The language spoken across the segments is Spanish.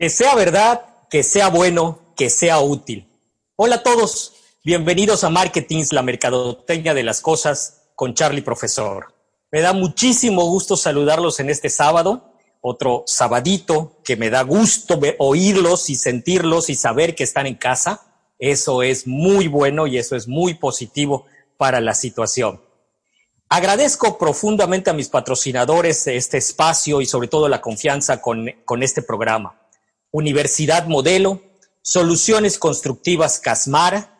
Que sea verdad, que sea bueno, que sea útil. Hola a todos, bienvenidos a Marketings, la mercadotecnia de las cosas con Charlie Profesor. Me da muchísimo gusto saludarlos en este sábado, otro sabadito que me da gusto oírlos y sentirlos y saber que están en casa. Eso es muy bueno y eso es muy positivo para la situación. Agradezco profundamente a mis patrocinadores este espacio y sobre todo la confianza con, con este programa. Universidad Modelo, Soluciones Constructivas Casmara,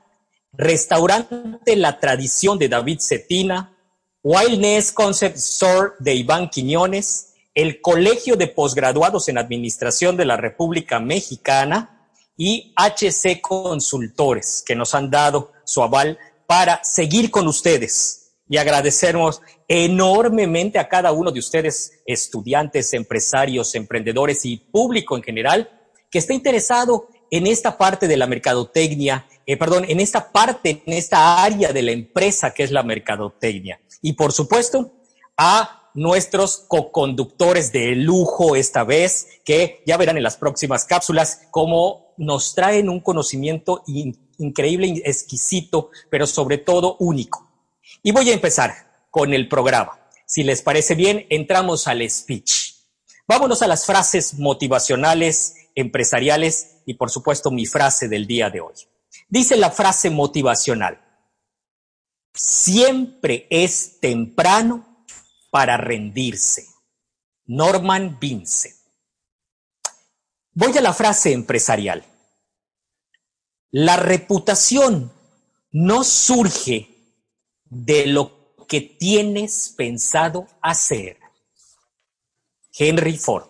Restaurante La Tradición de David Cetina, Wildness Concept Store de Iván Quiñones, el Colegio de Posgraduados en Administración de la República Mexicana y HC Consultores, que nos han dado su aval para seguir con ustedes. Y agradecemos enormemente a cada uno de ustedes, estudiantes, empresarios, emprendedores y público en general, que está interesado en esta parte de la mercadotecnia, eh, perdón, en esta parte, en esta área de la empresa que es la mercadotecnia. Y por supuesto, a nuestros co-conductores de lujo esta vez, que ya verán en las próximas cápsulas cómo nos traen un conocimiento increíble, exquisito, pero sobre todo único. Y voy a empezar con el programa. Si les parece bien, entramos al speech. Vámonos a las frases motivacionales empresariales y por supuesto mi frase del día de hoy. Dice la frase motivacional, siempre es temprano para rendirse. Norman Vincent. Voy a la frase empresarial. La reputación no surge de lo que tienes pensado hacer. Henry Ford.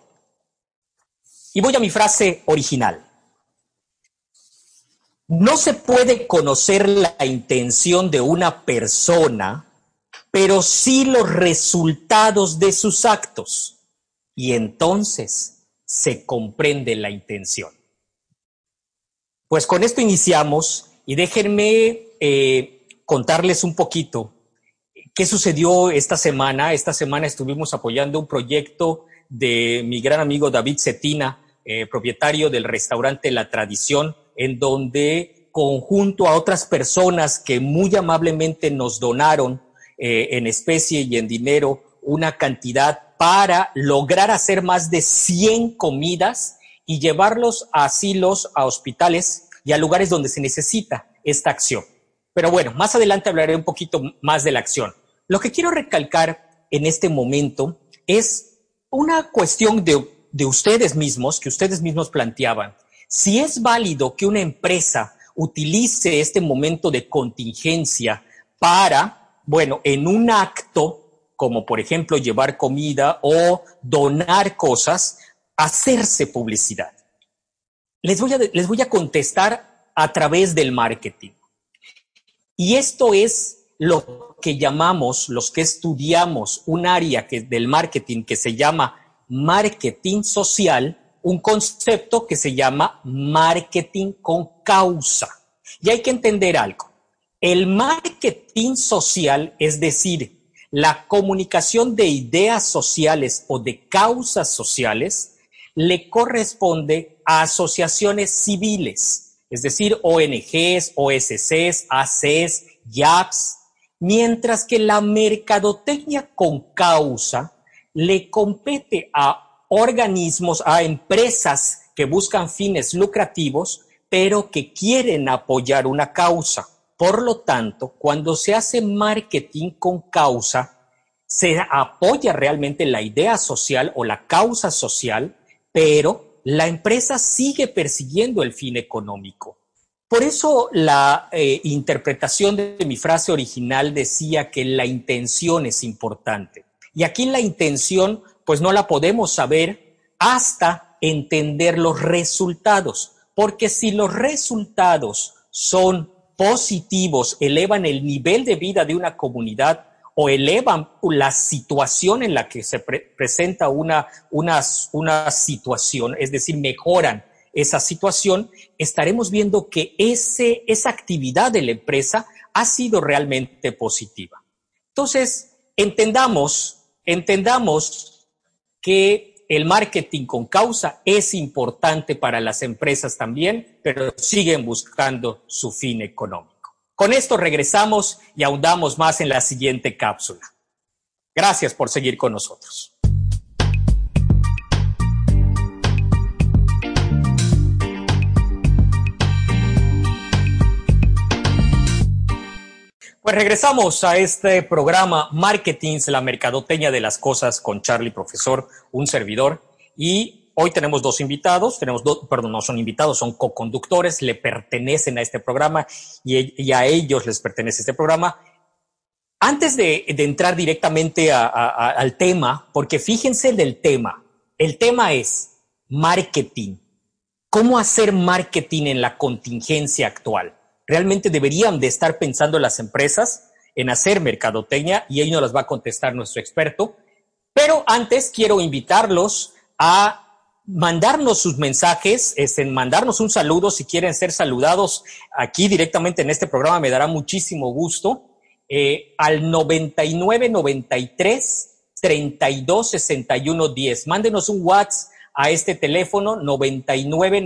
Y voy a mi frase original. No se puede conocer la intención de una persona, pero sí los resultados de sus actos. Y entonces se comprende la intención. Pues con esto iniciamos y déjenme eh, contarles un poquito qué sucedió esta semana. Esta semana estuvimos apoyando un proyecto de mi gran amigo David Cetina, eh, propietario del restaurante La Tradición, en donde conjunto a otras personas que muy amablemente nos donaron eh, en especie y en dinero una cantidad para lograr hacer más de 100 comidas y llevarlos a asilos, a hospitales y a lugares donde se necesita esta acción. Pero bueno, más adelante hablaré un poquito más de la acción. Lo que quiero recalcar en este momento es una cuestión de, ustedes mismos, que ustedes mismos planteaban. Si es válido que una empresa utilice este momento de contingencia para, bueno, en un acto, como por ejemplo llevar comida o donar cosas, hacerse publicidad. Les voy a, les voy a contestar a través del marketing. Y esto es lo que llamamos, los que estudiamos un área que, del marketing que se llama marketing social, un concepto que se llama marketing con causa. Y hay que entender algo. El marketing social, es decir, la comunicación de ideas sociales o de causas sociales, le corresponde a asociaciones civiles, es decir, ONGs, OSCs, ACs, YAPs, mientras que la mercadotecnia con causa le compete a organismos, a empresas que buscan fines lucrativos, pero que quieren apoyar una causa. Por lo tanto, cuando se hace marketing con causa, se apoya realmente la idea social o la causa social, pero la empresa sigue persiguiendo el fin económico. Por eso la eh, interpretación de mi frase original decía que la intención es importante. Y aquí la intención, pues no la podemos saber hasta entender los resultados, porque si los resultados son positivos, elevan el nivel de vida de una comunidad o elevan la situación en la que se presenta una, una, una situación, es decir, mejoran esa situación, estaremos viendo que ese, esa actividad de la empresa ha sido realmente positiva. Entonces, entendamos, entendamos que el marketing con causa es importante para las empresas también, pero siguen buscando su fin económico. Con esto regresamos y ahondamos más en la siguiente cápsula. Gracias por seguir con nosotros. Pues regresamos a este programa Marketing, la mercadoteña de las cosas con Charlie Profesor, un servidor. Y hoy tenemos dos invitados, tenemos dos, perdón, no son invitados, son co-conductores, le pertenecen a este programa y, a ellos les pertenece este programa. Antes de, entrar directamente al tema, porque fíjense del tema, el tema es marketing. ¿Cómo hacer marketing en la contingencia actual? Realmente deberían de estar pensando las empresas en hacer mercadotecnia y ahí nos las va a contestar nuestro experto. Pero antes quiero invitarlos a mandarnos sus mensajes, es en mandarnos un saludo si quieren ser saludados aquí directamente en este programa, me dará muchísimo gusto. Eh, al 9993 32 61 10. Mándenos un WhatsApp a este teléfono 99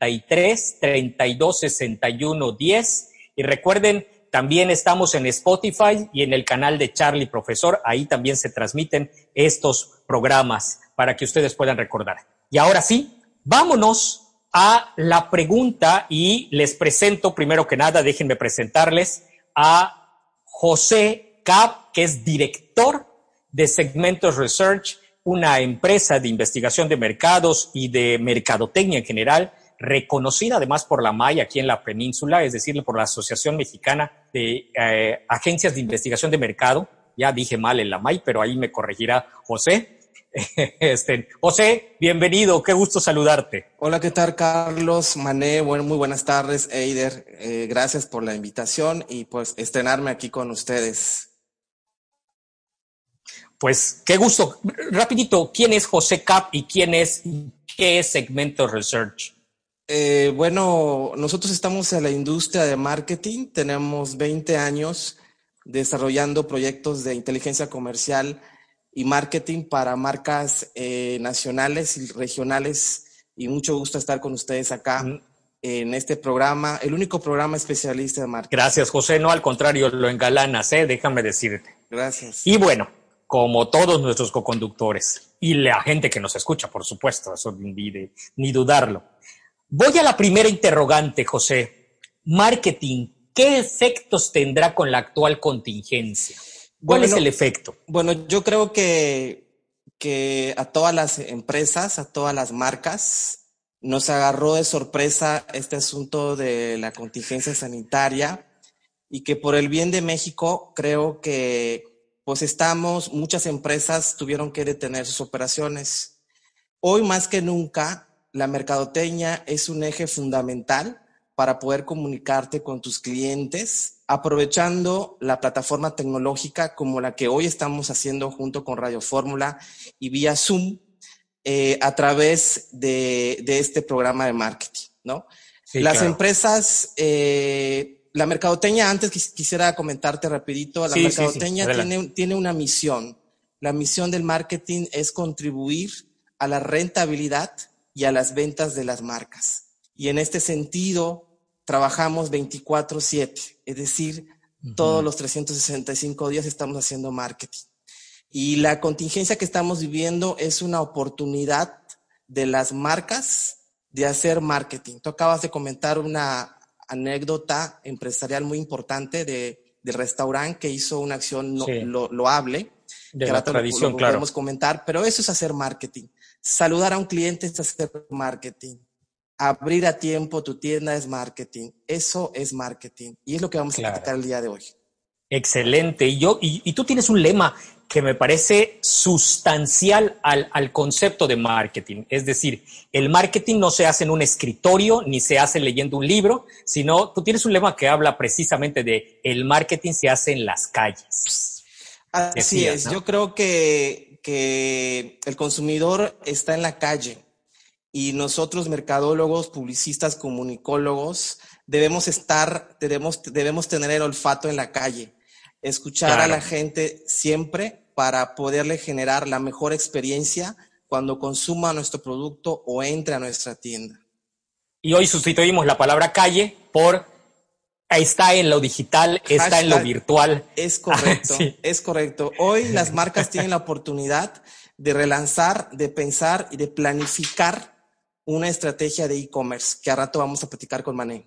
93 32 61 10 y recuerden también estamos en Spotify y en el canal de Charlie Profesor, ahí también se transmiten estos programas para que ustedes puedan recordar. Y ahora sí, vámonos a la pregunta y les presento primero que nada, déjenme presentarles a José Cap, que es director de Segmentos Research una empresa de investigación de mercados y de mercadotecnia en general, reconocida además por la MAI aquí en la península, es decir, por la Asociación Mexicana de eh, Agencias de Investigación de Mercado. Ya dije mal en la MAI, pero ahí me corregirá José. Este, José, bienvenido, qué gusto saludarte. Hola, ¿qué tal, Carlos? Mané, bueno, muy buenas tardes, Eider. Eh, gracias por la invitación y pues estrenarme aquí con ustedes. Pues qué gusto. Rapidito, ¿quién es José Cap y quién es, qué es Segmento Research? Eh, bueno, nosotros estamos en la industria de marketing, tenemos 20 años desarrollando proyectos de inteligencia comercial y marketing para marcas eh, nacionales y regionales y mucho gusto estar con ustedes acá en este programa, el único programa especialista de marketing. Gracias, José. No, al contrario, lo engalanas, ¿eh? déjame decirte. Gracias. Y bueno, como todos nuestros coconductores y la gente que nos escucha, por supuesto, eso ni, ni dudarlo. Voy a la primera interrogante, José. Marketing, ¿qué efectos tendrá con la actual contingencia? ¿Cuál es el efecto? Bueno, yo creo que, que a todas las empresas, a todas las marcas, nos agarró de sorpresa este asunto de la contingencia sanitaria y que por el bien de México creo que pues estamos, muchas empresas tuvieron que detener sus operaciones. Hoy más que nunca, la mercadoteña es un eje fundamental para poder comunicarte con tus clientes, aprovechando la plataforma tecnológica como la que hoy estamos haciendo junto con Radio Fórmula y vía Zoom eh, a través de, este programa de marketing, ¿no? Las empresas eh, la mercadoteña, antes quisiera comentarte rapidito, la mercadoteña tiene, tiene una misión. La misión del marketing es contribuir a la rentabilidad y a las ventas de las marcas. Y en este sentido, trabajamos 24/7, es decir, todos los 365 días estamos haciendo marketing. Y la contingencia que estamos viviendo es una oportunidad de las marcas de hacer marketing. Tú acabas de comentar una, anécdota empresarial muy importante de, del restaurante que hizo una acción lo, loable. De la tradición, claro. Podemos comentar, pero eso es hacer marketing. Saludar a un cliente es hacer marketing. abrir a tiempo tu tienda es marketing. Eso es marketing. Y es lo que vamos a platicar el día de hoy. Excelente. Y, yo, y, tú tienes un lema que me parece sustancial al, al, concepto de marketing. Es decir, el marketing no se hace en un escritorio ni se hace leyendo un libro, sino tú tienes un lema que habla precisamente de el marketing se hace en las calles. Así es. Yo creo que, que el consumidor está en la calle y nosotros, mercadólogos, publicistas, comunicólogos, debemos estar, debemos, debemos tener el olfato en la calle escuchar a la gente siempre para poderle generar la mejor experiencia cuando consuma nuestro producto o entre a nuestra tienda. Y hoy sustituimos la palabra calle por está en lo digital, está en lo virtual. Es correcto, es correcto. Hoy las marcas tienen la oportunidad de relanzar, de pensar y de planificar una estrategia de e-commerce que a rato vamos a platicar con Mané.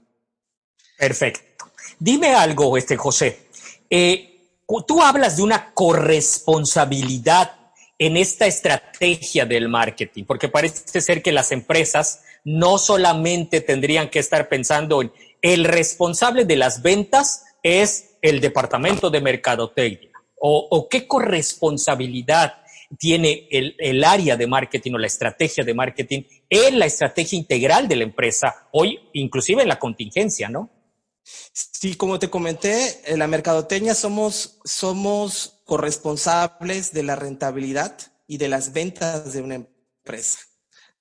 Perfecto. Dime algo, este José. Eh, tú hablas de una corresponsabilidad en esta estrategia del marketing, porque parece ser que las empresas no solamente tendrían que estar pensando en el responsable de las ventas es el departamento de mercadotecnia, o, qué corresponsabilidad tiene el, el, área de marketing o la estrategia de marketing en la estrategia integral de la empresa, hoy inclusive en la contingencia, ¿no? Sí, como te comenté, en la mercadotecnia somos, somos corresponsables de la rentabilidad y de las ventas de una empresa.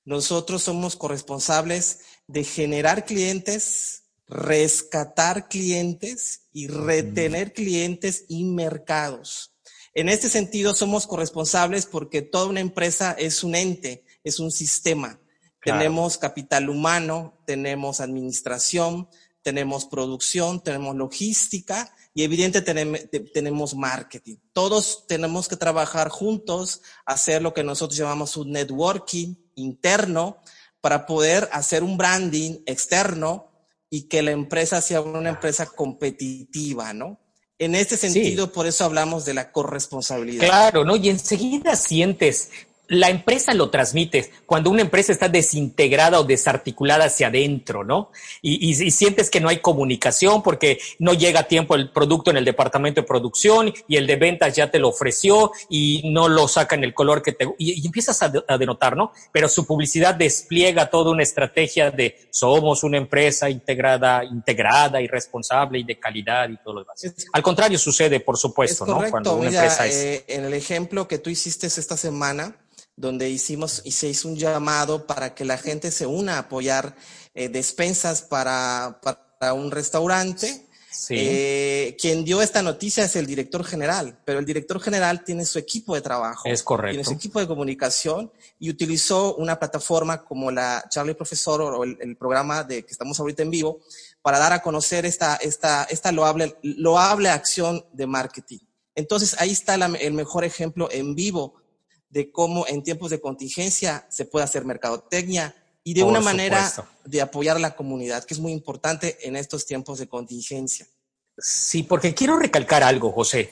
Nosotros somos corresponsables de generar clientes, rescatar clientes y retener clientes y mercados. En este sentido, somos corresponsables porque toda una empresa es un ente, es un sistema. Tenemos capital humano, tenemos administración, tenemos producción, tenemos logística y evidentemente tenemos marketing. Todos tenemos que trabajar juntos, hacer lo que nosotros llamamos un networking interno para poder hacer un branding externo y que la empresa sea una empresa competitiva, ¿no? En este sentido, por eso hablamos de la corresponsabilidad. Claro, ¿no? Y enseguida sientes la empresa lo transmite cuando una empresa está desintegrada o desarticulada hacia adentro, ¿no? Y, sientes que no hay comunicación porque no llega a tiempo el producto en el departamento de producción y el de ventas ya te lo ofreció y no lo saca en el color que te... Y, empiezas a, denotar, ¿no? Pero su publicidad despliega toda una estrategia de somos una empresa integrada, integrada y responsable y de calidad y todo lo demás. Al contrario sucede, por supuesto, ¿no? Cuando una empresa es... Eh, en el ejemplo que tú hiciste esta semana, donde hicimos y se hizo un llamado para que la gente se una a apoyar eh, despensas para, para, un restaurante. Eh, quien dio esta noticia es el director general, pero el director general tiene su equipo de trabajo. Es correcto. Tiene su equipo de comunicación y utilizó una plataforma como la Charlie Profesor o el, programa de que estamos ahorita en vivo para dar a conocer esta, esta, esta loable, loable acción de marketing. Entonces ahí está el mejor ejemplo en vivo de cómo en tiempos de contingencia se puede hacer mercadotecnia y de una manera de apoyar a la comunidad, que es muy importante en estos tiempos de contingencia. Sí, porque quiero recalcar algo, José.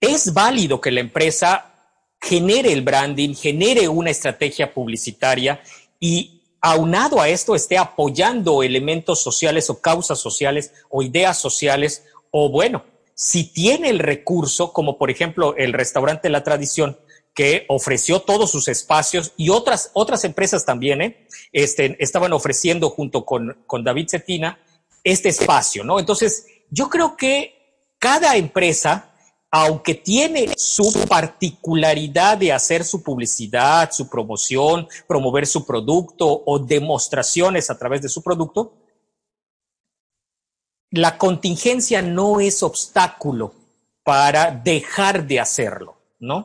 Es válido que la empresa genere el branding, genere una estrategia publicitaria y aunado a esto esté apoyando elementos sociales o causas sociales o ideas sociales o bueno, si tiene el recurso, como por ejemplo el restaurante La Tradición, que ofreció todos sus espacios y otras, otras empresas también ¿eh? este, estaban ofreciendo junto con, con David Cetina este espacio, ¿no? Entonces, yo creo que cada empresa, aunque tiene su particularidad de hacer su publicidad, su promoción, promover su producto o demostraciones a través de su producto, la contingencia no es obstáculo para dejar de hacerlo, ¿no?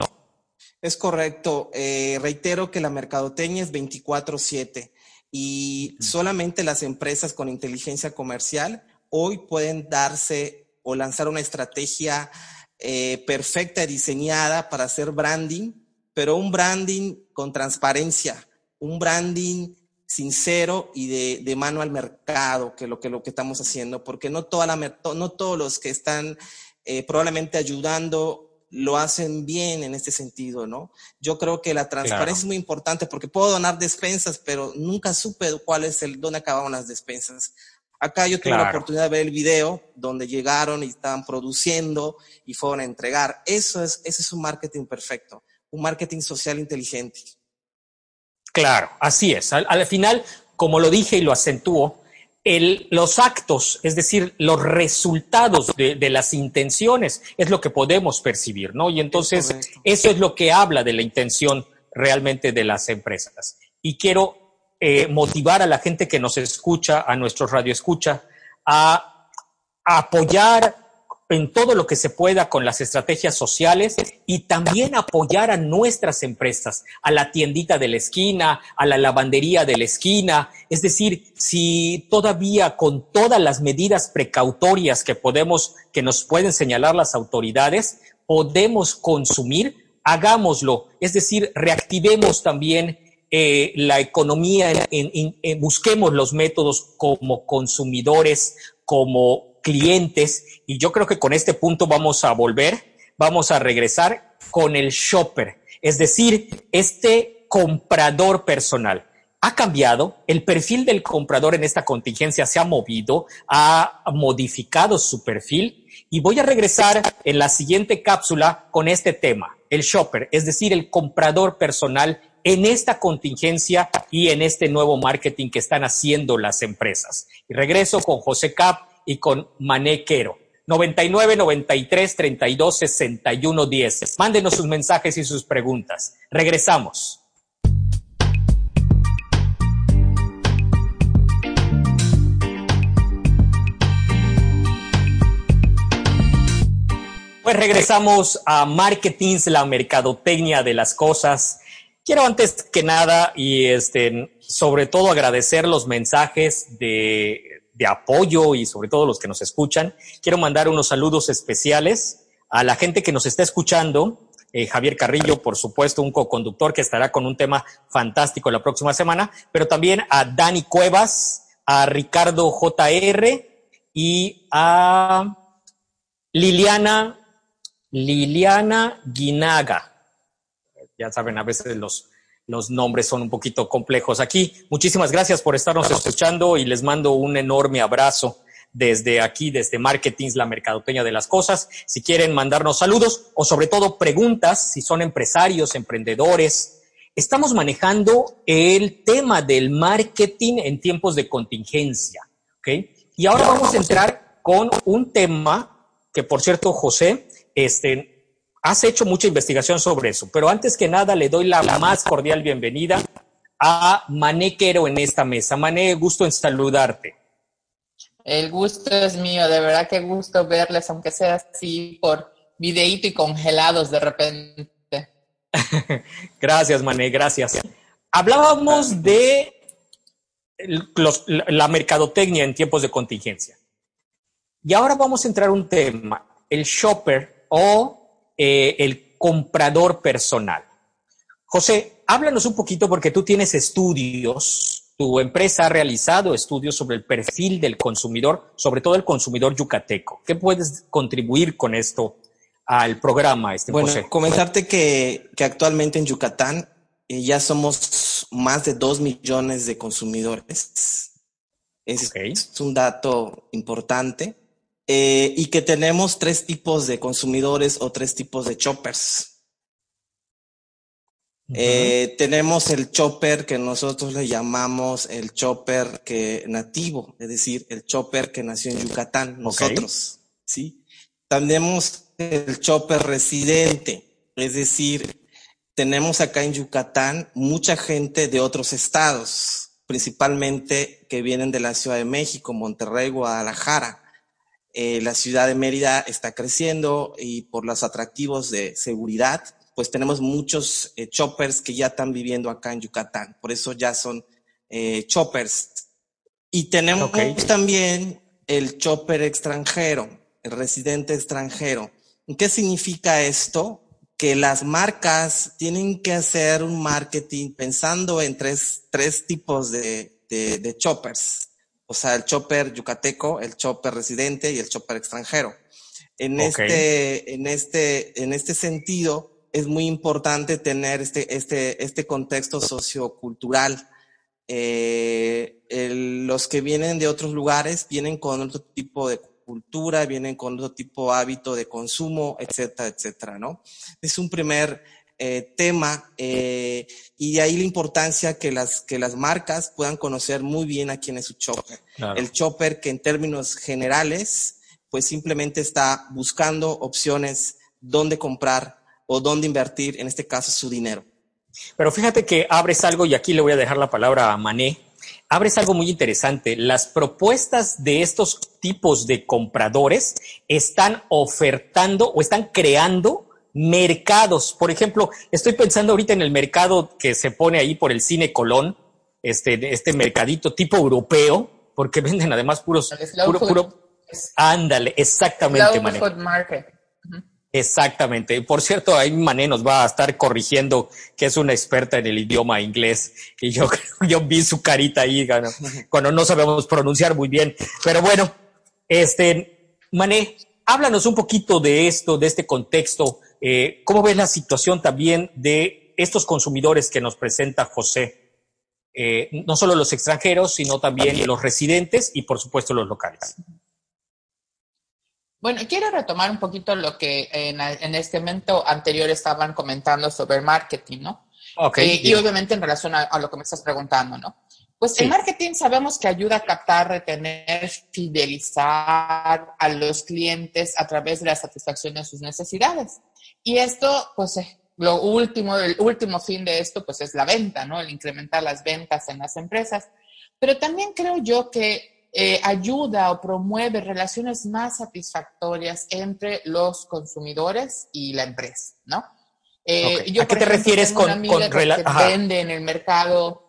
Es correcto. Eh, reitero que la mercadotecnia es 24/7 y solamente las empresas con inteligencia comercial hoy pueden darse o lanzar una estrategia eh, perfecta y diseñada para hacer branding, pero un branding con transparencia, un branding sincero y de, de mano al mercado, que lo que lo que estamos haciendo, porque no toda la no todos los que están eh, probablemente ayudando lo hacen bien en este sentido, ¿no? Yo creo que la transparencia es muy importante porque puedo donar despensas, pero nunca supe cuál es el, dónde acababan las despensas. Acá yo tuve la oportunidad de ver el video donde llegaron y estaban produciendo y fueron a entregar. Eso es, ese es un marketing perfecto, un marketing social inteligente. Claro, así es. Al, final, como lo dije y lo acentúo, el, los actos, es decir, los resultados de, de, las intenciones, es lo que podemos percibir, ¿no? Y entonces, eso es lo que habla de la intención realmente de las empresas. Y quiero eh, motivar a la gente que nos escucha, a nuestro radio escucha, a, apoyar en todo lo que se pueda con las estrategias sociales y también apoyar a nuestras empresas, a la tiendita de la esquina, a la lavandería de la esquina. Es decir, si todavía con todas las medidas precautorias que podemos, que nos pueden señalar las autoridades, podemos consumir, hagámoslo. Es decir, reactivemos también eh, la economía, busquemos los métodos como consumidores, como clientes, y yo creo que con este punto vamos a volver, vamos a regresar con el shopper, es decir, este comprador personal. Ha cambiado, el perfil del comprador en esta contingencia se ha movido, ha modificado su perfil y voy a regresar en la siguiente cápsula con este tema, el shopper, es decir, el comprador personal en esta contingencia y en este nuevo marketing que están haciendo las empresas. Y regreso con José Cap y con Mané Quero. 99 93 32 61 10. Mándenos sus mensajes y sus preguntas. Regresamos. Pues regresamos a Marketings, la mercadotecnia de las cosas Quiero antes que nada y este, sobre todo agradecer los mensajes de, de apoyo y sobre todo los que nos escuchan. Quiero mandar unos saludos especiales a la gente que nos está escuchando. Eh, Javier Carrillo, por supuesto, un co-conductor que estará con un tema fantástico la próxima semana, pero también a Dani Cuevas, a Ricardo JR y a Liliana, Liliana Guinaga ya saben, a veces los, los nombres son un poquito complejos aquí. Muchísimas gracias por estarnos escuchando y les mando un enorme abrazo desde aquí, desde Marketings, la mercadoteña de las cosas. Si quieren mandarnos saludos o sobre todo preguntas, si son empresarios, emprendedores, estamos manejando el tema del marketing en tiempos de contingencia. ¿ok? Y ahora vamos a entrar con un tema que, por cierto, José, este, has hecho mucha investigación sobre eso, pero antes que nada le doy la más cordial bienvenida a Mané Quero en esta mesa. Mané, gusto en saludarte. El gusto es mío, de verdad que gusto verles, aunque sea así por videíto y congelados de repente. gracias, Mané, gracias. Hablábamos de la mercadotecnia en tiempos de contingencia. Y ahora vamos a entrar a un tema, el shopper o eh, el comprador personal. José, háblanos un poquito porque tú tienes estudios, tu empresa ha realizado estudios sobre el perfil del consumidor, sobre todo el consumidor yucateco. ¿Qué puedes contribuir con esto al programa, este bueno, comentarte que, que, actualmente en Yucatán eh, ya somos más de dos millones de consumidores. es un dato importante. Eh, y que tenemos tres tipos de consumidores o tres tipos de choppers. Eh, tenemos el chopper que nosotros le llamamos el chopper que nativo, es decir, el chopper que nació en Yucatán, nosotros, ¿sí? Tenemos el chopper residente, es decir, tenemos acá en Yucatán mucha gente de otros estados, principalmente que vienen de la Ciudad de México, Monterrey, Guadalajara. Eh, la ciudad de Mérida está creciendo y por los atractivos de seguridad, pues tenemos muchos eh, choppers que ya están viviendo acá en Yucatán. Por eso ya son eh, choppers. Y tenemos también el chopper extranjero, el residente extranjero. ¿Qué significa esto? Que las marcas tienen que hacer un marketing pensando en tres, tres tipos de, de, de choppers o sea, el chopper yucateco, el chopper residente y el chopper extranjero. En, este, en, este, en este sentido, es muy importante tener este, este, este contexto sociocultural. Eh, los que vienen de otros lugares vienen con otro tipo de cultura, vienen con otro tipo de hábito de consumo, etcétera, etcétera, ¿no? Es un primer eh, tema eh, y de ahí la importancia que las, que las marcas puedan conocer muy bien a quién es su chopper. El chopper que en términos generales, pues simplemente está buscando opciones dónde comprar o dónde invertir, en este caso, su dinero. Pero fíjate que abres algo, y aquí le voy a dejar la palabra a Mané, abres algo muy interesante. Las propuestas de estos tipos de compradores están ofertando o están creando mercados. Por ejemplo, estoy pensando ahorita en el mercado que se pone ahí por el Cine Colón, este, este mercadito tipo europeo, porque venden además puros, puro, puro, ándale, exactamente, Mané. Exactamente. Por cierto, ahí Mané nos va a estar corrigiendo que es una experta en el idioma inglés y yo, yo vi su carita ahí cuando no sabemos pronunciar muy bien. Pero bueno, este, Mané, háblanos un poquito de esto, de este contexto. Eh, ¿Cómo ves la situación también de estos consumidores que nos presenta José? Eh, no solo los extranjeros, sino también los residentes y por supuesto los locales. Bueno, quiero retomar un poquito lo que en, este momento anterior estaban comentando sobre el marketing, ¿no? Okay, eh, y obviamente en relación a, lo que me estás preguntando, ¿no? Pues el marketing sabemos que ayuda a captar, retener, fidelizar a los clientes a través de la satisfacción de sus necesidades. Y esto, pues, lo último, el último fin de esto, pues, es la venta, ¿no? El incrementar las ventas en las empresas. Pero también creo yo que eh, ayuda o promueve relaciones más satisfactorias entre los consumidores y la empresa, ¿no? Eh, yo, ¿A qué te refieres con, con que vende en el mercado?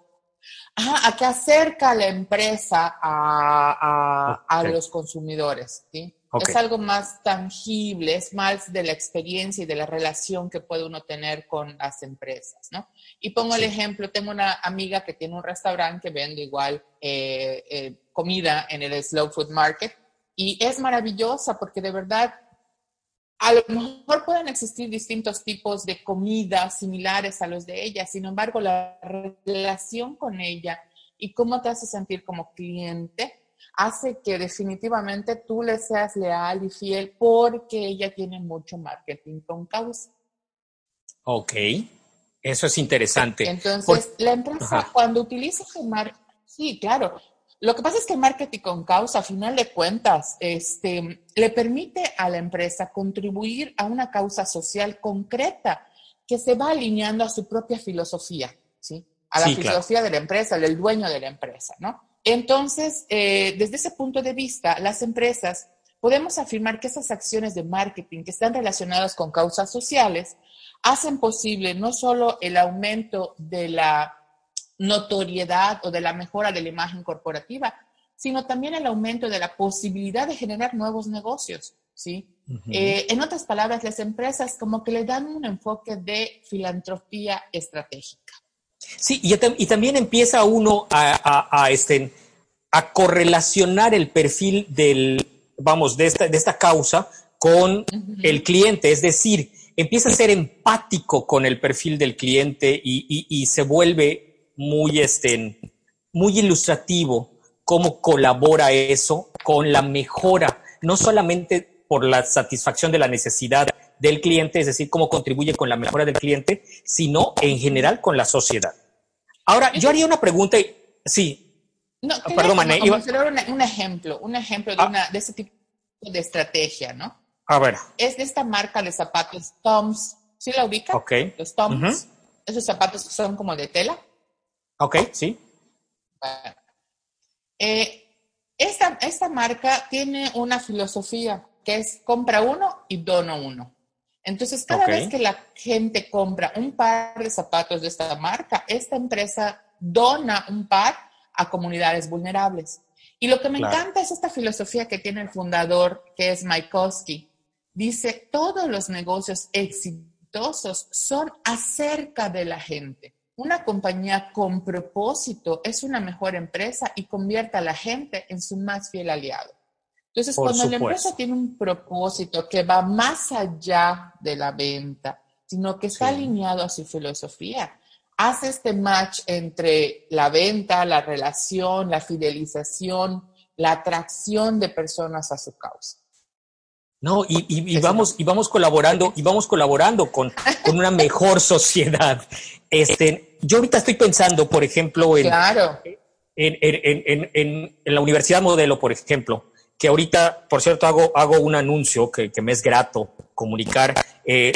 a que acerca a la empresa a, a, los consumidores, ¿sí? Es algo más tangible, es más de la experiencia y de la relación que puede uno tener con las empresas, ¿no? Y pongo el ejemplo, tengo una amiga que tiene un restaurante que vende igual eh, eh, comida en el Slow Food Market y es maravillosa porque de verdad a lo mejor pueden existir distintos tipos de comida similares a los de ella, sin embargo la relación con ella y cómo te hace sentir como cliente hace que definitivamente tú le seas leal y fiel porque ella tiene mucho marketing con causa. Ok, eso es interesante. Entonces, la empresa cuando utiliza su marketing, sí, claro. Lo que pasa es que el marketing con causa, a final de cuentas, este, le permite a la empresa contribuir a una causa social concreta que se va alineando a su propia filosofía, ¿sí? A la filosofía de la empresa, del dueño de la empresa, ¿no? Entonces, eh, desde ese punto de vista, las empresas podemos afirmar que esas acciones de marketing que están relacionadas con causas sociales hacen posible no solo el aumento de la notoriedad o de la mejora de la imagen corporativa, sino también el aumento de la posibilidad de generar nuevos negocios, ¿sí? Eh, en otras palabras, las empresas como que le dan un enfoque de filantropía estratégica. Sí, y, también empieza uno a, este, a correlacionar el perfil del, vamos, de esta, de esta causa con el cliente, es decir, empieza a ser empático con el perfil del cliente y, se vuelve muy, este, muy ilustrativo cómo colabora eso con la mejora, no solamente por la satisfacción de la necesidad del cliente, es decir, cómo contribuye con la mejora del cliente, sino en general con la sociedad. Ahora, yo haría una pregunta, y, sí. No, ah, perdón, Mané. Iba... Un, ejemplo, un ejemplo de, ah. una, de ese tipo de estrategia, ¿no? A ver. Es de esta marca de zapatos Toms. ¿Sí la ubica? Ok. Los Toms. Esos zapatos que son como de tela. Ok, sí. Eh, esta, esta marca tiene una filosofía que es compra uno y dono uno. Entonces, cada vez que la gente compra un par de zapatos de esta marca, esta empresa dona un par a comunidades vulnerables. Y lo que me encanta es esta filosofía que tiene el fundador, que es Mike Koski. Dice, todos los negocios exitosos son acerca de la gente. Una compañía con propósito es una mejor empresa y convierte a la gente en su más fiel aliado. Entonces, cuando la empresa tiene un propósito que va más allá de la venta, sino que está alineado a su filosofía, hace este match entre la venta, la relación, la fidelización, la atracción de personas a su causa. No, y, vamos, y vamos colaborando, y vamos colaborando con, con una mejor sociedad. Este, yo ahorita estoy pensando, por ejemplo, en, en, en, la Universidad Modelo, por ejemplo, que ahorita, por cierto, hago, hago un anuncio que, que me es grato comunicar. Eh,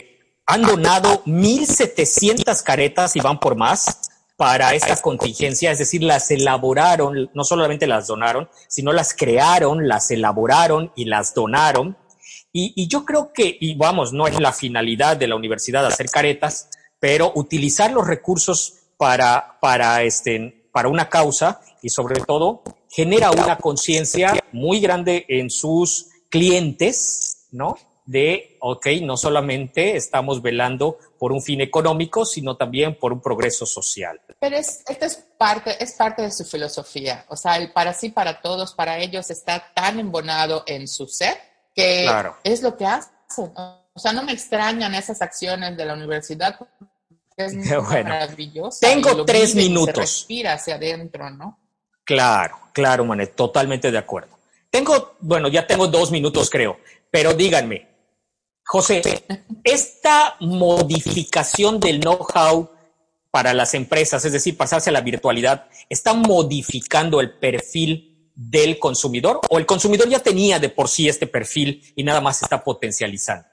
han donado 1.700 caretas y van por más para esta contingencia, es decir, las elaboraron, no solamente las donaron, sino las crearon, las elaboraron y las donaron. Y, yo creo que, y vamos, no es la finalidad de la universidad hacer caretas, pero utilizar los recursos para, para, este, para una causa y sobre todo genera una conciencia muy grande en sus clientes, ¿no? de, ok, no solamente estamos velando por un fin económico, sino también por un progreso social. Pero es, esto es parte, es parte de su filosofía. O sea, el para sí, para todos, para ellos está tan embonado en su ser que es lo que hacen. O sea, no me extrañan esas acciones de la universidad. Es maravilloso. Tengo tres minutos. Se respira hacia adentro, ¿no? Claro, claro, Manet, totalmente de acuerdo. Tengo, bueno, ya tengo dos minutos, creo, pero díganme, José, esta modificación del know-how para las empresas, es decir, pasarse a la virtualidad, ¿está modificando el perfil del consumidor o el consumidor ya tenía de por sí este perfil y nada más está potencializando?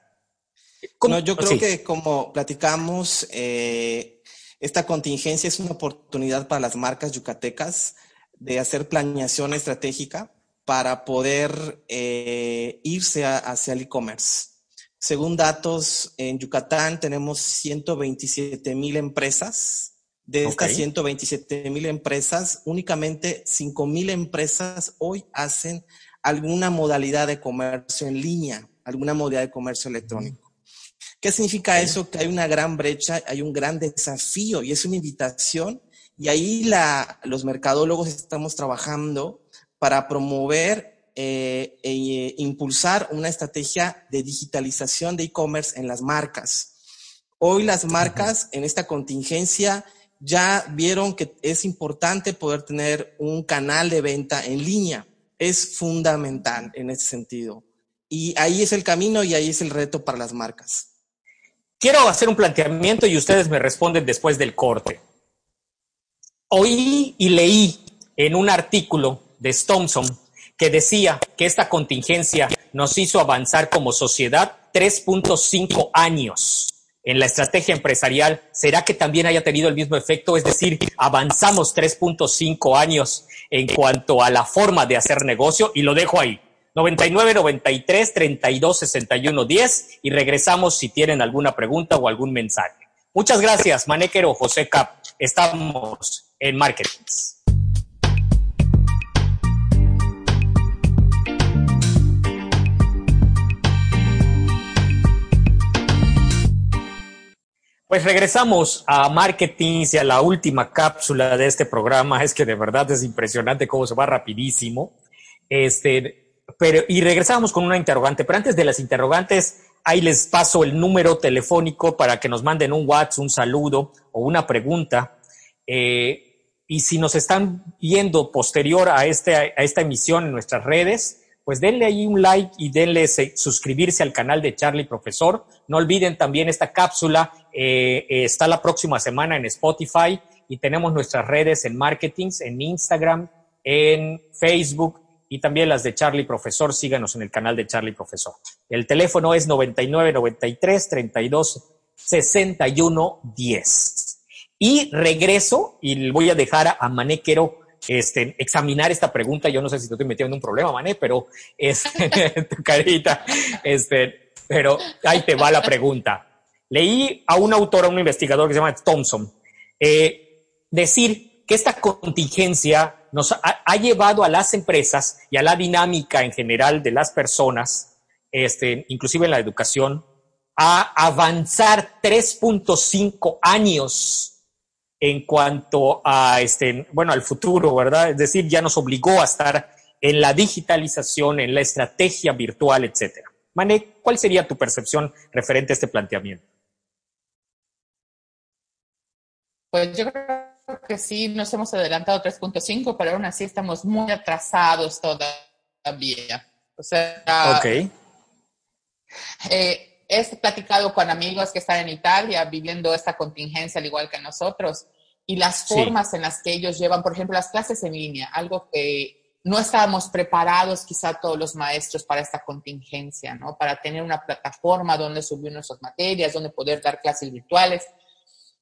No, yo creo que como platicamos, eh, esta contingencia es una oportunidad para las marcas yucatecas de hacer planeación estratégica para poder eh, irse hacia el e-commerce. Según datos, en Yucatán tenemos 127 mil empresas. De estas 127 mil empresas, únicamente 5 mil empresas hoy hacen alguna modalidad de comercio en línea, alguna modalidad de comercio electrónico. ¿Qué significa eso? Que hay una gran brecha, hay un gran desafío y es una invitación. Y ahí la, los mercadólogos estamos trabajando para promover eh, e impulsar una estrategia de digitalización de e-commerce en las marcas. Hoy las marcas en esta contingencia ya vieron que es importante poder tener un canal de venta en línea. Es fundamental en ese sentido. Y ahí es el camino y ahí es el reto para las marcas. Quiero hacer un planteamiento y ustedes me responden después del corte. Oí y leí en un artículo de Stomson que decía que esta contingencia nos hizo avanzar como sociedad 3.5 años en la estrategia empresarial, ¿será que también haya tenido el mismo efecto? Es decir, avanzamos 3.5 años en cuanto a la forma de hacer negocio y lo dejo ahí. 99 93 32 61 10 y regresamos si tienen alguna pregunta o algún mensaje. Muchas gracias, Manéquero José Cap. Estamos en Marketing. Pues regresamos a marketing y a la última cápsula de este programa. Es que de verdad es impresionante cómo se va rapidísimo. Este, pero, y regresamos con una interrogante. Pero antes de las interrogantes, ahí les paso el número telefónico para que nos manden un WhatsApp, un saludo o una pregunta. Eh, y si nos están viendo posterior a, este, a esta emisión en nuestras redes, pues denle ahí un like y denle suscribirse al canal de Charlie Profesor. No olviden también esta cápsula, eh, eh, está la próxima semana en Spotify y tenemos nuestras redes en marketing, en Instagram, en Facebook y también las de Charlie Profesor. Síganos en el canal de Charlie Profesor. El teléfono es 99 93 32 61 10. Y regreso y voy a dejar a Manequero este, examinar esta pregunta. Yo no sé si te estoy metiendo en un problema, Mané, pero es tu carita. Este, pero ahí te va la pregunta. Leí a un autor, a un investigador que se llama Thompson, eh, decir que esta contingencia nos ha, llevado a las empresas y a la dinámica en general de las personas, este, inclusive en la educación, a avanzar 3.5 años en cuanto a este, bueno, al futuro, ¿verdad? Es decir, ya nos obligó a estar en la digitalización, en la estrategia virtual, etcétera. Mané, ¿cuál sería tu percepción referente a este planteamiento? Pues yo creo que sí, nos hemos adelantado 3.5, pero aún así estamos muy atrasados todavía. O sea, okay. Eh, he platicado con amigos que están en Italia viviendo esta contingencia al igual que nosotros y las formas en las que ellos llevan, por ejemplo, las clases en línea, algo que no estábamos preparados quizá todos los maestros para esta contingencia, ¿no? Para tener una plataforma donde subir nuestras materias, donde poder dar clases virtuales.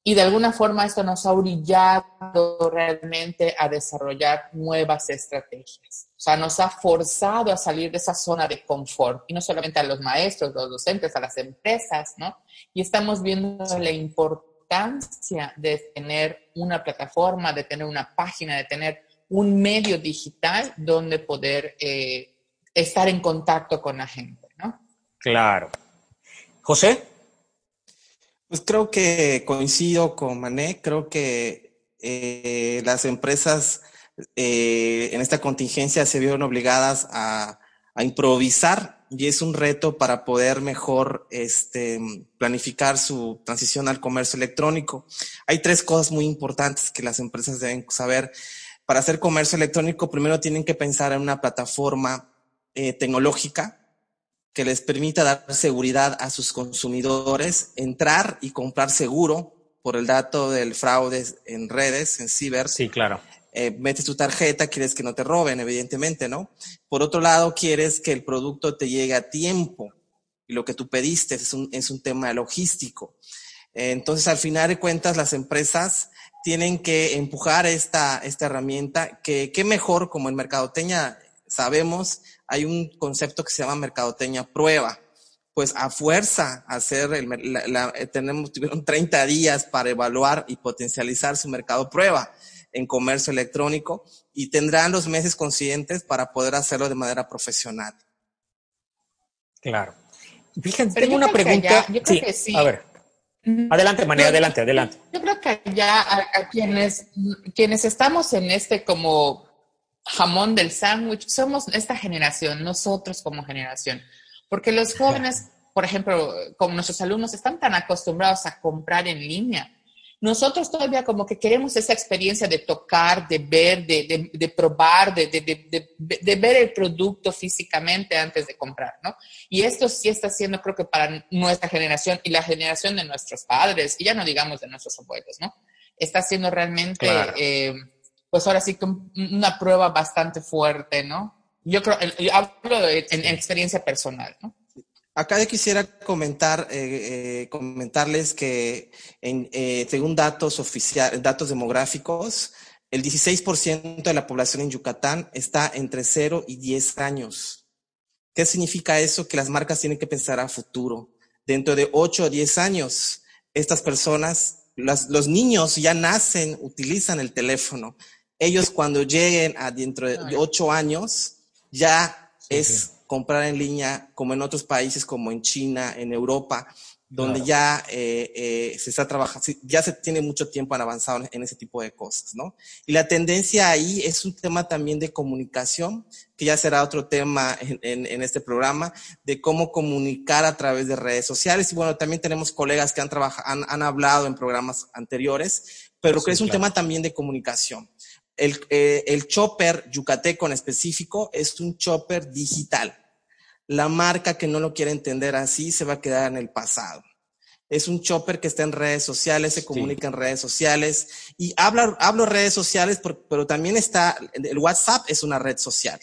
Y de alguna forma esto nos ha orillado realmente a desarrollar nuevas estrategias. O sea, nos ha forzado a salir de esa zona de confort. Y no solamente a los maestros, los docentes, a las empresas, ¿no? Y estamos viendo la importancia de tener una plataforma, de tener una página, de tener un medio digital donde poder eh, estar en contacto con la gente, ¿no? Claro. José. Pues creo que coincido con Mané, creo que eh, las empresas eh, en esta contingencia se vieron obligadas a, improvisar y es un reto para poder mejor este, planificar su transición al comercio electrónico. Hay tres cosas muy importantes que las empresas deben saber. Para hacer comercio electrónico, primero tienen que pensar en una plataforma eh, tecnológica que les permita dar seguridad a sus consumidores, entrar y comprar seguro por el dato del fraude en redes, en ciber. Sí, claro. Eh, metes tu tarjeta, quieres que no te roben, evidentemente, ¿no? Por otro lado, quieres que el producto te llegue a tiempo y lo que tú pediste es un, es un tema logístico. entonces, al final de cuentas, las empresas tienen que empujar esta, esta herramienta que, qué mejor como en Mercadoteña sabemos, hay un concepto que se llama mercadoteña prueba. Pues a fuerza hacer el, la, eh, tenemos, tuvieron 30 días para evaluar y potencializar su mercado prueba en comercio electrónico y tendrán los meses conscientes para poder hacerlo de manera profesional. Claro. Fíjense, tengo una pregunta. yo creo que sí. A ver. Adelante, María, adelante, adelante. Yo creo que ya a, quienes, quienes estamos en este como jamón del sándwich, somos esta generación, nosotros como generación. Porque los jóvenes, por ejemplo, como nuestros alumnos, están tan acostumbrados a comprar en línea. Nosotros todavía como que queremos esa experiencia de tocar, de ver, de, de, probar, de, de, ver el producto físicamente antes de comprar, ¿no? Y esto sí está siendo, creo que para nuestra generación y la generación de nuestros padres, y ya no digamos de nuestros abuelos, ¿no? Está siendo realmente... Eh, pues ahora sí que una prueba bastante fuerte, ¿no? Yo creo, yo hablo en, experiencia personal, ¿no? Acá yo quisiera comentar, eh, eh, comentarles que en, eh, según datos oficiales, datos demográficos, el 16% de la población en Yucatán está entre 0 y 10 años. ¿Qué significa eso? Que las marcas tienen que pensar a futuro. Dentro de 8 o 10 años, estas personas, los niños ya nacen, utilizan el teléfono ellos cuando lleguen a dentro de ocho años, ya es comprar en línea como en otros países como en China, en Europa, donde ya eh, eh, se está trabajando, ya se tiene mucho tiempo en avanzado en ese tipo de cosas, ¿no? Y la tendencia ahí es un tema también de comunicación, que ya será otro tema en, en, este programa, de cómo comunicar a través de redes sociales. Y bueno, también tenemos colegas que han, trabajado, han, han hablado en programas anteriores, pero que es un tema también de comunicación. El, eh, el chopper yucateco en específico es un chopper digital. La marca que no lo quiere entender así se va a quedar en el pasado. Es un chopper que está en redes sociales, se comunica en redes sociales y habla, hablo redes sociales, pero, también está, el WhatsApp es una red social.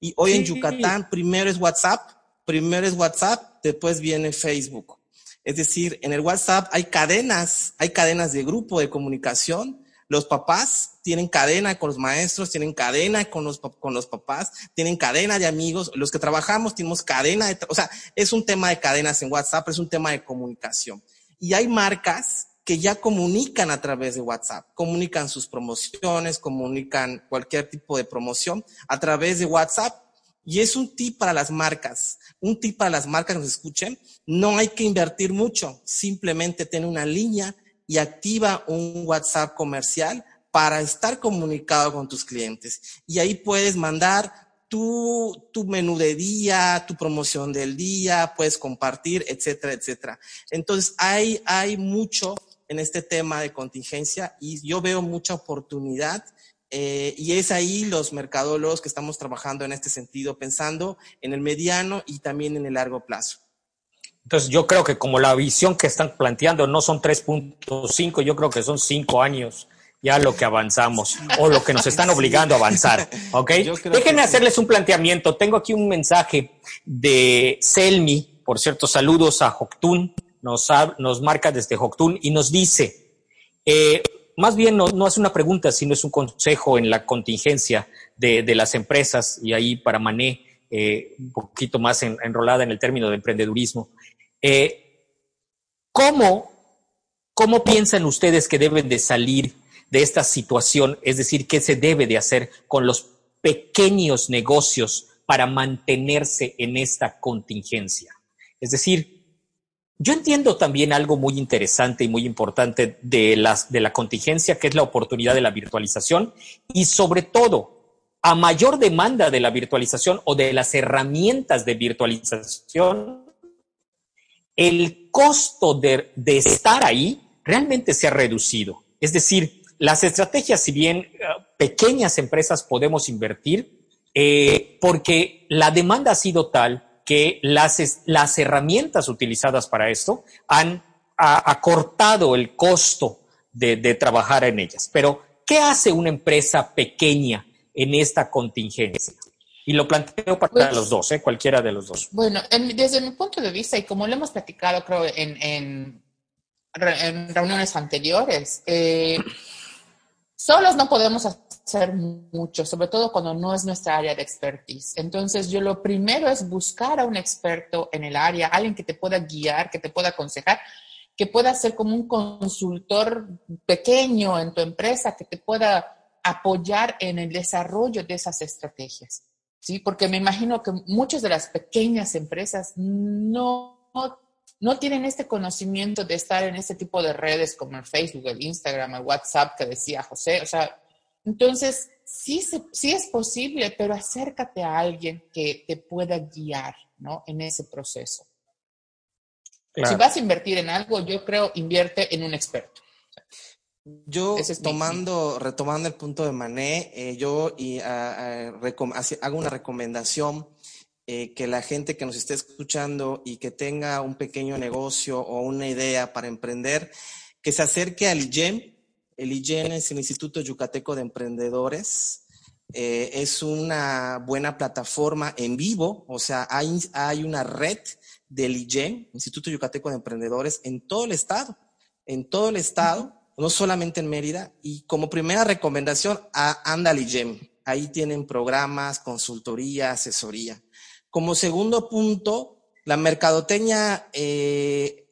Y hoy en Yucatán, primero es WhatsApp, primero es WhatsApp, después viene Facebook. Es decir, en el WhatsApp hay cadenas, hay cadenas de grupo de comunicación los papás tienen cadena con los maestros, tienen cadena con los, con los papás, tienen cadena de amigos. Los que trabajamos tenemos cadena de, o sea, es un tema de cadenas en WhatsApp, es un tema de comunicación. Y hay marcas que ya comunican a través de WhatsApp, comunican sus promociones, comunican cualquier tipo de promoción a través de WhatsApp. Y es un tip para las marcas, un tip para las marcas que nos escuchen. No hay que invertir mucho, simplemente tener una línea y activa un WhatsApp comercial para estar comunicado con tus clientes. Y ahí puedes mandar tu, menú de día, tu promoción del día, puedes compartir, etcétera, etcétera. Entonces, hay, hay mucho en este tema de contingencia y yo veo mucha oportunidad eh, y es ahí los mercadólogos que estamos trabajando en este sentido, pensando en el mediano y también en el largo plazo. Entonces yo creo que como la visión que están planteando no son 3.5, yo creo que son 5 años ya lo que avanzamos o lo que nos están obligando a avanzar. ¿Ok? Déjenme hacerles un planteamiento. Tengo aquí un mensaje de Selmi, por cierto, saludos a Joctún, nos, nos marca desde Joctún y nos dice, eh, más bien no, no, es una pregunta, sino es un consejo en la contingencia de, de las empresas y ahí para Mané, eh, un poquito más enrolada en el término de emprendedurismo. Eh, ¿cómo, ¿Cómo piensan ustedes que deben de salir de esta situación? Es decir, ¿qué se debe de hacer con los pequeños negocios para mantenerse en esta contingencia? Es decir, yo entiendo también algo muy interesante y muy importante de, las, de la contingencia, que es la oportunidad de la virtualización y sobre todo, a mayor demanda de la virtualización o de las herramientas de virtualización, el costo de, de estar ahí realmente se ha reducido. Es decir, las estrategias, si bien eh, pequeñas empresas podemos invertir, eh, porque la demanda ha sido tal que las, las herramientas utilizadas para esto han acortado el costo de, de, trabajar en ellas. Pero, ¿qué hace una empresa pequeña en esta contingencia? Y lo planteo para pues, los dos, ¿eh? cualquiera de los dos. Bueno, en, desde mi punto de vista, y como lo hemos platicado, creo, en, en, en reuniones anteriores, eh, solos no podemos hacer mucho, sobre todo cuando no es nuestra área de expertise. Entonces, yo lo primero es buscar a un experto en el área, alguien que te pueda guiar, que te pueda aconsejar, que pueda ser como un consultor pequeño en tu empresa, que te pueda apoyar en el desarrollo de esas estrategias. ¿sí? Porque me imagino que muchas de las pequeñas empresas no, no, no, tienen este conocimiento de estar en este tipo de redes como el Facebook, el Instagram, el WhatsApp que decía José. O sea, entonces, sí, sí es posible, pero acércate a alguien que te pueda guiar ¿no? en ese proceso. Si vas a invertir en algo, yo creo, invierte en un experto. Yo, tomando, retomando el punto de Mané, eh, yo y, uh, hago una recomendación eh, que la gente que nos esté escuchando y que tenga un pequeño negocio o una idea para emprender, que se acerque al IGEM, el IGEN es el Instituto Yucateco de Emprendedores. Eh, es una buena plataforma en vivo, o sea, hay, una red del IGEN, Instituto Yucateco de Emprendedores, en todo el estado, en todo el estado, no solamente en Mérida. Y como primera recomendación, anda al IGEM. Ahí tienen programas, consultoría, asesoría. Como segundo punto, la mercadoteña eh,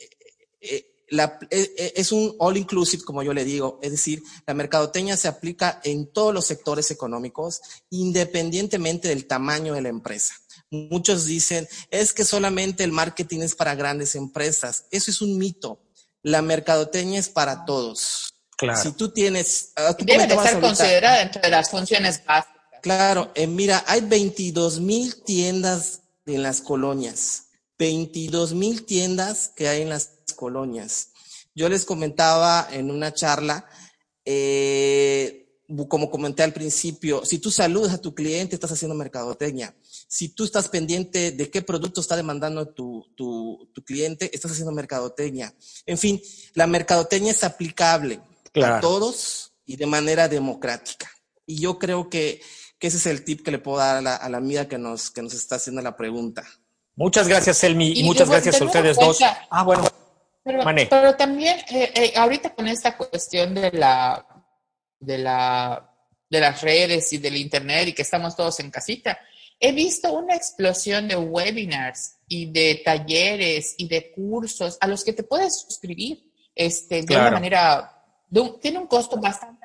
eh, la, e, e, es un all inclusive, como yo le digo, es decir, la mercadoteña se aplica en todos los sectores económicos, independientemente del tamaño de la empresa. Muchos dicen, es que solamente el marketing es para grandes empresas. Eso es un mito. La mercadoteña es para todos. Claro. Si tú tienes... Ah, Debe de ser considerada entre las funciones básicas. Claro, eh, mira, hay 22 mil tiendas en las colonias. 22 mil tiendas que hay en las colonias. Yo les comentaba en una charla, eh, como comenté al principio, si tú saludas a tu cliente, estás haciendo mercadotecnia. Si tú estás pendiente de qué producto está demandando tu, tu, cliente, estás haciendo mercadotecnia. En fin, la mercadotecnia es aplicable a todos y de manera democrática. Y yo creo que, que, ese es el tip que le puedo dar a la, a la amiga que nos, que nos está haciendo la pregunta. Muchas gracias, Elmi, y, muchas gracias a ustedes dos. Ah, bueno. Pero, también, eh, eh, ahorita con esta cuestión de la, de la, de las redes y del internet y que estamos todos en casita, he visto una explosión de webinars y de talleres y de cursos a los que te puedes suscribir este, de una manera, tiene un costo bastante.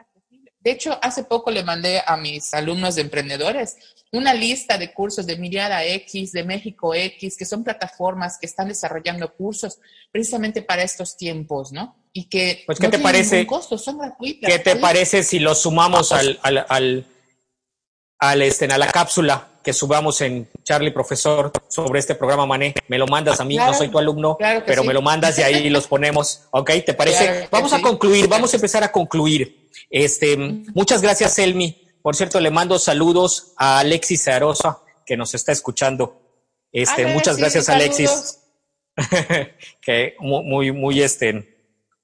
De hecho, hace poco le mandé a mis alumnos de emprendedores una lista de cursos de Mirada X, de México X, que son plataformas que están desarrollando cursos precisamente para estos tiempos, ¿no? Y que pues, ¿qué te parece, costo, son gratuitas. ¿Qué te parece si lo sumamos al, al, al, este, a la cápsula que subamos en Charlie Profesor sobre este programa Mané. Me lo mandas a mí, no soy tu alumno, pero me lo mandas y ahí los ponemos. ¿Ok? ¿Te parece? vamos a concluir, vamos a empezar a concluir. Este, muchas gracias, Elmi. Por cierto, le mando saludos a Alexis Zarosa, que nos está escuchando. Este, muchas gracias, Alexis. que muy, muy, este,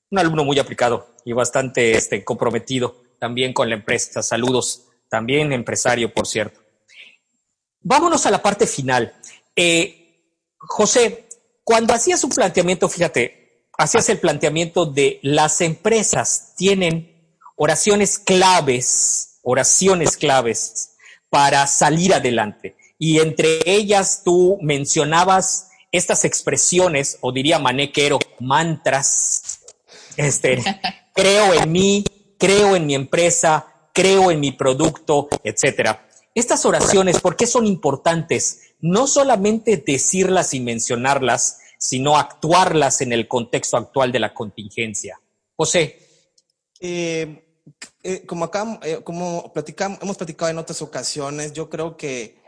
un alumno muy aplicado y bastante este, comprometido también con la empresa. Saludos, también empresario, por cierto. Vámonos a la parte final. Eh, José, cuando hacías un planteamiento, fíjate, hacías el planteamiento de las empresas tienen oraciones claves, oraciones claves para salir adelante. Y entre ellas tú mencionabas estas expresiones, o diría manequero, mantras, este, creo en mí, creo en mi empresa, creo en mi producto, etcétera. Estas oraciones, ¿por qué son importantes? No solamente decirlas y mencionarlas, sino actuarlas en el contexto actual de la contingencia. José. Eh, eh, como acá, eh, como platicamos, hemos platicado en otras ocasiones, yo creo que,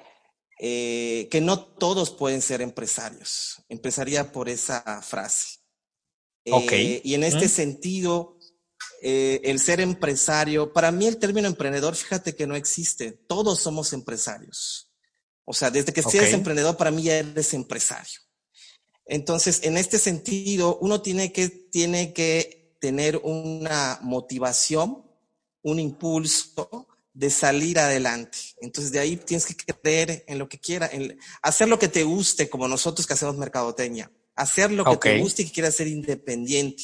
que no todos pueden ser empresarios. Empezaría por esa frase. Okay. Y en este sentido, eh, el ser empresario, para mí el término emprendedor, fíjate que no existe, todos somos empresarios. O sea, desde que seas emprendedor, para mí ya eres empresario. Entonces, en este sentido, uno tiene que, tiene que tener una motivación, un impulso de salir adelante. Entonces, de ahí tienes que creer en lo que quiera, en hacer lo que te guste, como nosotros que hacemos mercadoteña, hacer lo que te guste y que quieras ser independiente.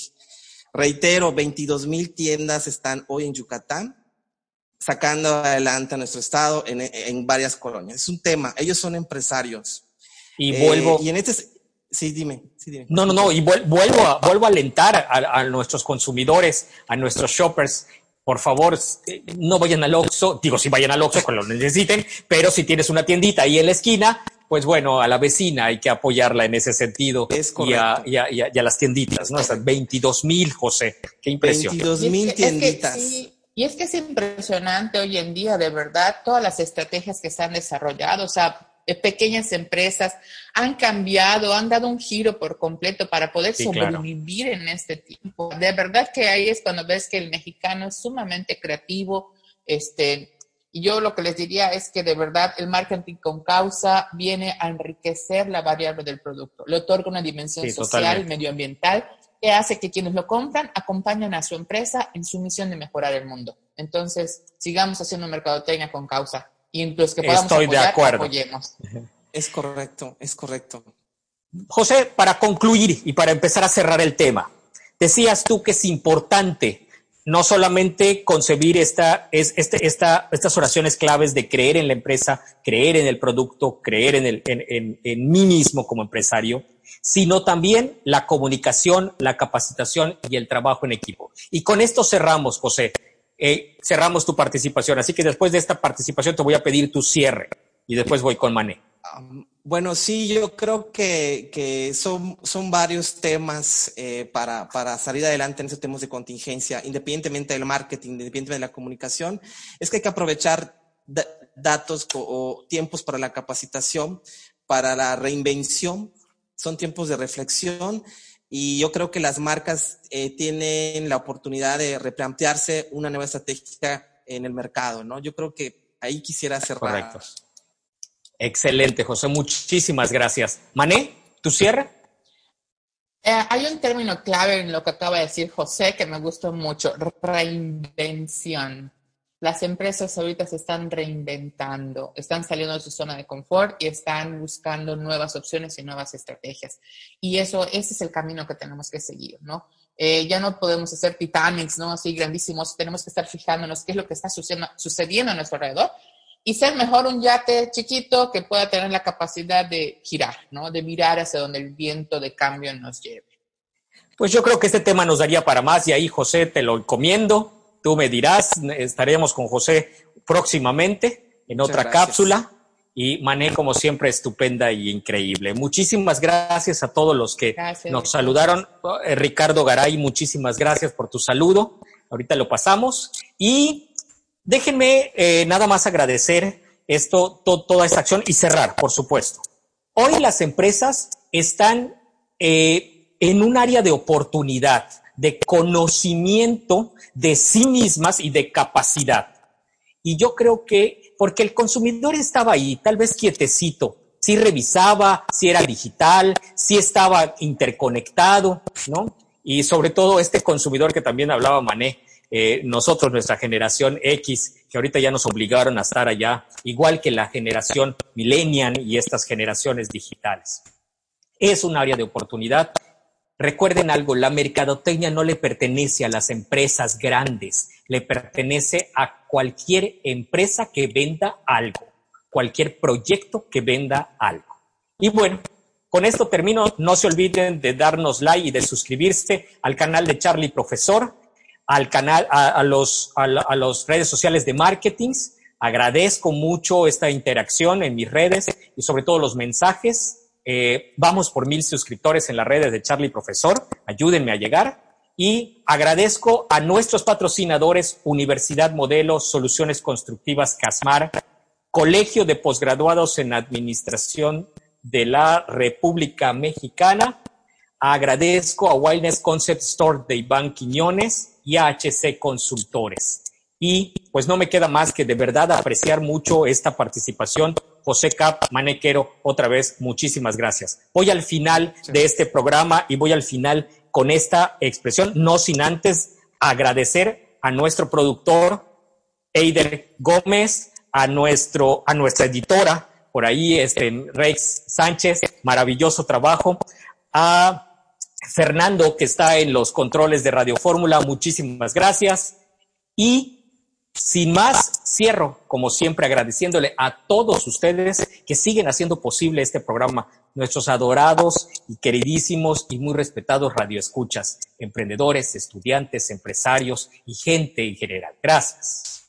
Reitero, 22 mil tiendas están hoy en Yucatán sacando adelante a nuestro estado en, varias colonias. Es un tema, ellos son empresarios. Y vuelvo. Eh, y en este. Sí, dime, No, no, no, y vuelvo a, vuelvo a alentar a, nuestros consumidores, a nuestros shoppers. Por favor, eh, no vayan al Oxxo, digo, si vayan al Oxxo cuando lo necesiten, pero si tienes una tiendita ahí en la esquina, pues bueno, a la vecina hay que apoyarla en ese sentido y, a, y, a, y, a, las tienditas, ¿no? O sea, 22 mil, José, qué impresión. 22 mil tienditas. y es que es impresionante hoy en día, de verdad, todas las estrategias que se han desarrollado, o sea, pequeñas empresas han cambiado, han dado un giro por completo para poder sobrevivir en este tiempo. De verdad que ahí es cuando ves que el mexicano es sumamente creativo, este, yo lo que les diría es que de verdad el marketing con causa viene a enriquecer la variable del producto. Le otorga una dimensión social y medioambiental que hace que quienes lo compran acompañen a su empresa en su misión de mejorar el mundo. Entonces, sigamos haciendo mercadotecnia con causa y los que podamos Estoy apoyar, de acuerdo. apoyemos. Es correcto, es correcto. José, para concluir y para empezar a cerrar el tema, decías tú que es importante no solamente concebir esta, es, este, esta, estas oraciones claves de creer en la empresa, creer en el producto, creer en, el, en, en, mí mismo como empresario, sino también la comunicación, la capacitación y el trabajo en equipo. Y con esto cerramos, José. Eh, cerramos tu participación. Así que después de esta participación te voy a pedir tu cierre y después voy con Mané. Bueno, sí, yo creo que, son, son varios temas eh, para, para, salir adelante en esos temas de contingencia, independientemente del marketing, independientemente de la comunicación, es que hay que aprovechar datos o, tiempos para la capacitación, para la reinvención, son tiempos de reflexión y yo creo que las marcas eh, tienen la oportunidad de replantearse una nueva estrategia en el mercado, ¿no? Yo creo que ahí quisiera cerrar. Correcto. Excelente, José. Muchísimas gracias. Mané, ¿tu cierre? Eh, hay un término clave en lo que acaba de decir José que me gustó mucho, reinvención. Las empresas ahorita se están reinventando, están saliendo de su zona de confort y están buscando nuevas opciones y nuevas estrategias. Y eso, ese es el camino que tenemos que seguir, ¿no? Eh, ya no podemos hacer Titanics, ¿no? Así grandísimos, tenemos que estar fijándonos qué es lo que está sucediendo, sucediendo a nuestro alrededor y ser mejor un yate chiquito que pueda tener la capacidad de girar, ¿no? De mirar hacia donde el viento de cambio nos lleve. Pues yo creo que este tema nos daría para más y ahí José te lo encomiendo. Tú me dirás, estaremos con José próximamente en otra cápsula y Mané como siempre estupenda y increíble. Muchísimas gracias a todos los que nos saludaron. Eh, Ricardo Garay, muchísimas gracias por tu saludo. Ahorita lo pasamos y Déjenme eh, nada más agradecer esto, toda esta acción y cerrar, por supuesto. Hoy las empresas están eh, en un área de oportunidad, de conocimiento de sí mismas y de capacidad. Y yo creo que, porque el consumidor estaba ahí, tal vez quietecito, si revisaba, si era digital, si estaba interconectado, ¿no? Y sobre todo este consumidor que también hablaba Mané, eh, nosotros, nuestra generación X, que ahorita ya nos obligaron a estar allá, igual que la generación millennial y estas generaciones digitales. Es un área de oportunidad. Recuerden algo, la mercadotecnia no le pertenece a las empresas grandes, le pertenece a cualquier empresa que venda algo, cualquier proyecto que venda algo. Y bueno, con esto termino. No se olviden de darnos like y de suscribirse al canal de Charlie Profesor al canal, a, los, a, las redes sociales de marketing. Agradezco mucho esta interacción en mis redes y sobre todo los mensajes. Eh, vamos por mil suscriptores en las redes de Charlie Profesor. Ayúdenme a llegar. Y agradezco a nuestros patrocinadores Universidad Modelo Soluciones Constructivas Casmar, Colegio de Posgraduados en Administración de la República Mexicana. Agradezco a Wildness Concept Store de Iván Quiñones y HC Consultores. Y pues no me queda más que de verdad apreciar mucho esta participación. José Cap, Manequero, otra vez, muchísimas gracias. Voy al final de este programa y voy al final con esta expresión, no sin antes agradecer a nuestro productor, Eider Gómez, a, nuestro, a nuestra editora, por ahí, este, Rex Sánchez, maravilloso trabajo, a Fernando, que está en los controles de Radio Fórmula, muchísimas gracias. Y sin más, cierro, como siempre, agradeciéndole a todos ustedes que siguen haciendo posible este programa, nuestros adorados y queridísimos y muy respetados radioescuchas, emprendedores, estudiantes, empresarios y gente en general. Gracias.